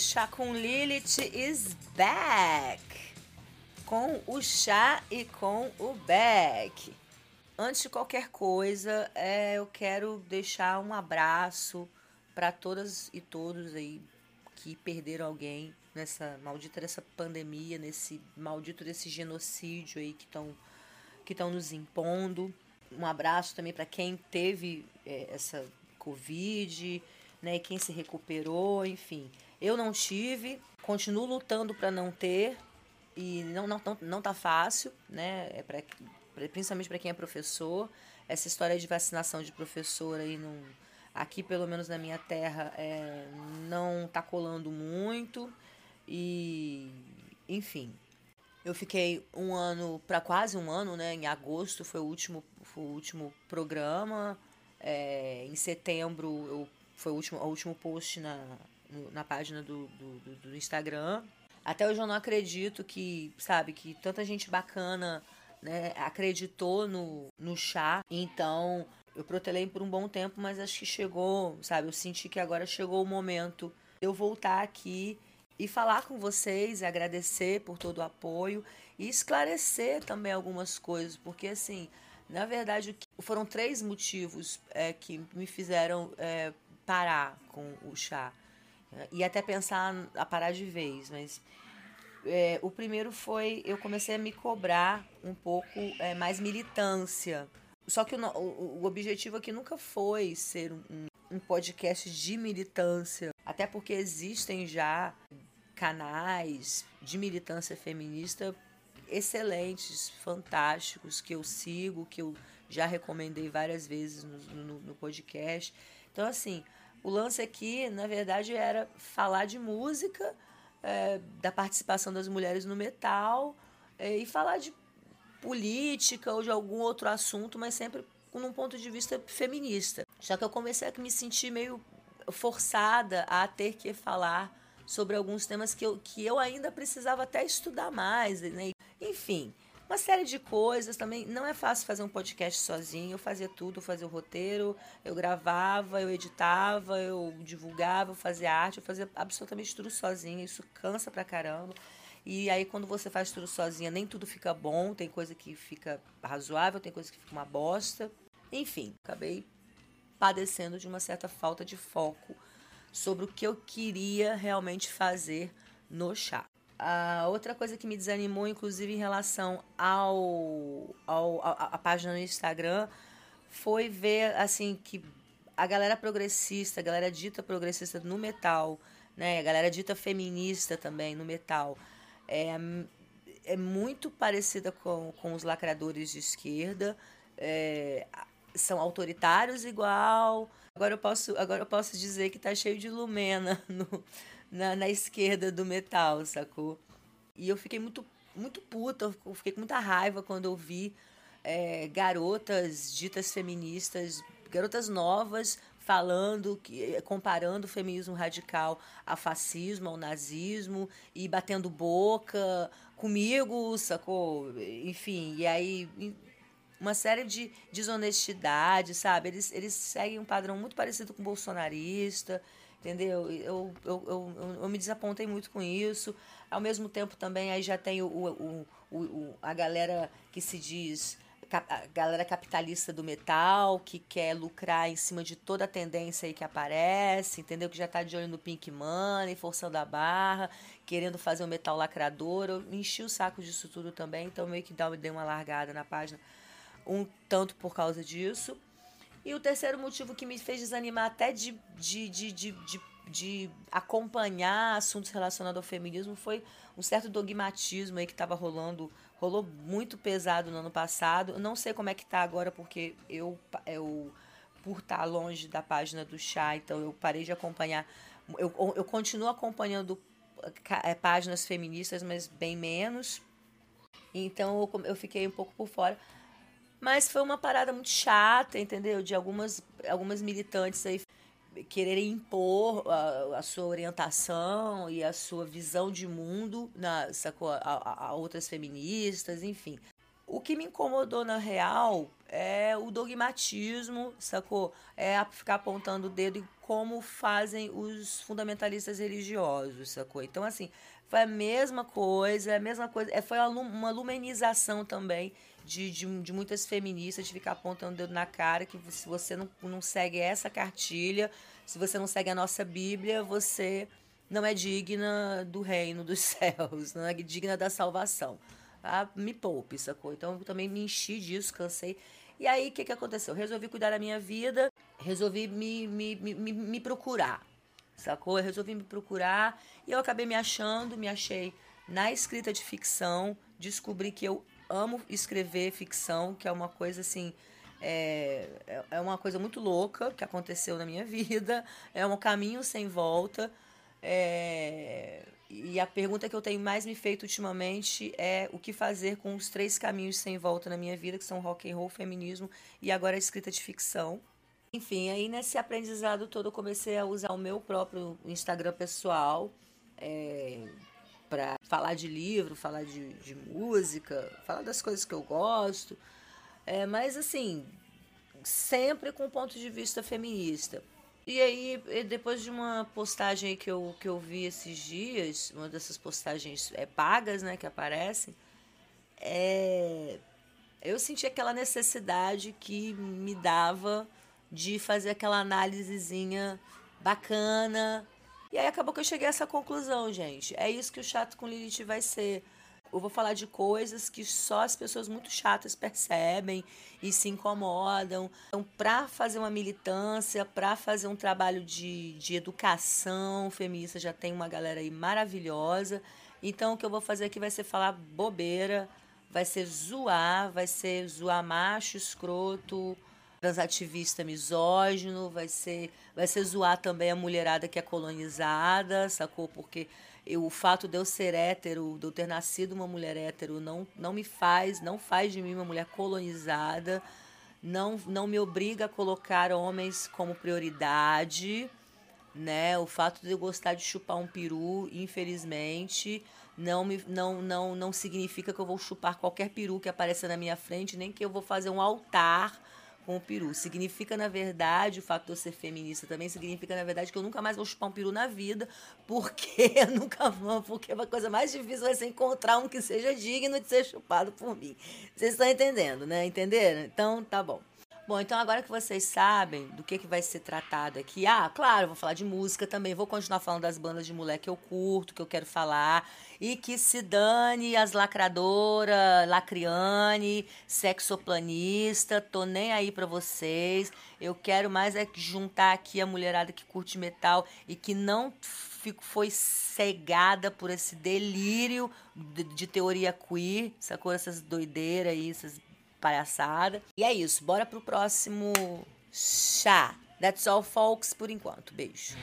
Chá com Lilith is back! Com o chá e com o back. Antes de qualquer coisa, é, eu quero deixar um abraço para todas e todos aí que perderam alguém nessa maldita dessa pandemia, nesse maldito desse genocídio aí que estão que estão nos impondo. Um abraço também para quem teve é, essa Covid, né, quem se recuperou, enfim. Eu não tive, continuo lutando para não ter e não não não, não tá fácil, né? É pra, principalmente para quem é professor. Essa história de vacinação de professor aí não aqui pelo menos na minha terra é, não tá colando muito e enfim eu fiquei um ano para quase um ano né em agosto foi o último foi o último programa é, em setembro eu, foi o último o último post na na página do, do, do Instagram até hoje eu não acredito que sabe que tanta gente bacana né, acreditou no, no chá então eu protelei por um bom tempo, mas acho que chegou, sabe? Eu senti que agora chegou o momento de eu voltar aqui e falar com vocês, agradecer por todo o apoio e esclarecer também algumas coisas, porque assim, na verdade, foram três motivos é, que me fizeram é, parar com o chá e até pensar a parar de vez, mas é, o primeiro foi eu comecei a me cobrar um pouco é, mais militância só que o, o, o objetivo aqui nunca foi ser um, um podcast de militância, até porque existem já canais de militância feminista excelentes, fantásticos, que eu sigo, que eu já recomendei várias vezes no, no, no, podcast. Então, assim, o lance aqui, na verdade, era falar de música, é, da participação das mulheres no metal é, e falar de política ou de algum outro assunto, mas sempre com um ponto de vista feminista. Já que eu comecei a me sentir meio forçada a ter que falar sobre alguns temas que eu, que eu ainda precisava até estudar mais, né? Enfim, uma série de coisas também. Não é fácil fazer um podcast sozinho. Eu fazia tudo, eu fazia o roteiro, eu gravava, eu editava, eu divulgava, eu fazia arte, eu fazia absolutamente tudo sozinha. Isso cansa pra caramba. E aí, quando você faz tudo sozinha, nem tudo fica bom. Tem coisa que fica razoável, tem coisa que fica uma bosta. Enfim, acabei padecendo de uma certa falta de foco sobre o que eu queria realmente fazer no chá. A outra coisa que me desanimou, inclusive em relação ao, ao a, a página no Instagram, foi ver assim que a galera progressista, a galera dita progressista no metal, né, a galera dita feminista também no metal, é, é muito parecida com, com os lacradores de esquerda, é, são autoritários igual. Agora eu posso, agora eu posso dizer que tá cheio de lumena no, na, na esquerda do metal, sacou? E eu fiquei muito, muito puta, eu fiquei com muita raiva quando eu vi é, garotas ditas feministas, garotas novas falando, que, comparando o feminismo radical a fascismo, ao nazismo, e batendo boca comigo, sacou? Enfim, e aí uma série de desonestidade, sabe? Eles, eles seguem um padrão muito parecido com o bolsonarista, entendeu? Eu, eu, eu, eu, me desapontei muito com isso. Ao mesmo tempo também aí já tem o, o, o, o a galera que se diz a galera capitalista do metal que quer lucrar em cima de toda a tendência aí que aparece, entendeu? Que já tá de olho no Pink Money, forçando a barra, querendo fazer um metal lacrador. Eu enchi o saco disso tudo também, então meio que dei uma largada na página um tanto por causa disso. E o terceiro motivo que me fez desanimar até de, de, de, de, de, de acompanhar assuntos relacionados ao feminismo foi um certo dogmatismo aí que estava rolando rolou muito pesado no ano passado. Eu não sei como é que tá agora, porque eu, eu por estar tá longe da página do chá, então eu parei de acompanhar. Eu, eu continuo acompanhando é, páginas feministas, mas bem menos. Então eu, eu fiquei um pouco por fora. Mas foi uma parada muito chata, entendeu? De algumas, algumas militantes aí quererem impor a, a, sua orientação e a sua visão de mundo na, sacou, a, a, outras feministas, enfim. O que me incomodou na real é o dogmatismo, sacou? É ficar apontando o dedo em como fazem os fundamentalistas religiosos, sacou? Então, assim, foi a mesma coisa, a mesma coisa. É, foi uma lumenização também de, de, de, muitas feministas de ficar apontando o dedo na cara que se você não, não segue essa cartilha, se você não segue a nossa Bíblia, você não é digna do reino dos céus, não é digna da salvação. Ah, me poupe, sacou? Então eu também me enchi disso, cansei. E aí, o que, que aconteceu? Resolvi cuidar da minha vida, resolvi me, me, me, me procurar, sacou? Eu resolvi me procurar e eu acabei me achando, me achei na escrita de ficção, descobri que eu amo escrever ficção, que é uma coisa assim. É, é, é uma coisa muito louca que aconteceu na minha vida, é um caminho sem volta. É, e a pergunta que eu tenho mais me feito ultimamente é o que fazer com os três caminhos sem volta na minha vida, que são rock and roll, feminismo e agora a escrita de ficção. Enfim, aí nesse aprendizado todo eu comecei a usar o meu próprio Instagram pessoal é, para falar de livro, falar de, de, música, falar das coisas que eu gosto. É, mas assim, sempre com ponto de vista feminista. E aí, depois de uma postagem que eu, que eu vi esses dias, uma dessas postagens é, pagas, né, que aparecem, é, eu senti aquela necessidade que me dava de fazer aquela análisezinha bacana. E aí acabou que eu cheguei a essa conclusão, gente. É isso que o Chato com Lilith vai ser eu vou falar de coisas que só as pessoas muito chatas percebem e se incomodam. Então, para fazer uma militância, para fazer um trabalho de, de educação feminista, já tem uma galera aí maravilhosa. Então, o que eu vou fazer aqui vai ser falar bobeira, vai ser zoar, vai ser zoar macho, escroto, transativista misógino, vai ser, vai ser zoar também a mulherada que é colonizada, sacou? Porque eu, o fato de eu ser hétero, de eu ter nascido uma mulher hétero, não, não me faz, não faz de mim uma mulher colonizada, não, não me obriga a colocar homens como prioridade, né? O fato de eu gostar de chupar um peru, infelizmente, não, me, não, não, não significa que eu vou chupar qualquer peru que apareça na minha frente, nem que eu vou fazer um altar com o peru. Significa, na verdade, o fato de eu ser feminista também significa, na verdade, que eu nunca mais vou chupar um peru na vida, porque eu nunca vou, porque a coisa mais difícil vai ser encontrar um que seja digno de ser chupado por mim. Vocês estão entendendo, né? Entenderam? Então, tá bom. Bom, então agora que vocês sabem do que, que vai ser tratado aqui, ah, claro, vou falar de música também, vou continuar falando das bandas de mulher que eu curto, que eu quero falar, e que se dane as lacradoras, lacriane, sexoplanista, tô nem aí para vocês. Eu quero mais é juntar aqui a mulherada que curte metal e que não fico, foi cegada por esse delírio de, de teoria queer, sacou? Essas doideiras aí, essas palhaçada. E é isso, bora pro próximo chá. That's all, folks, por enquanto. Beijo.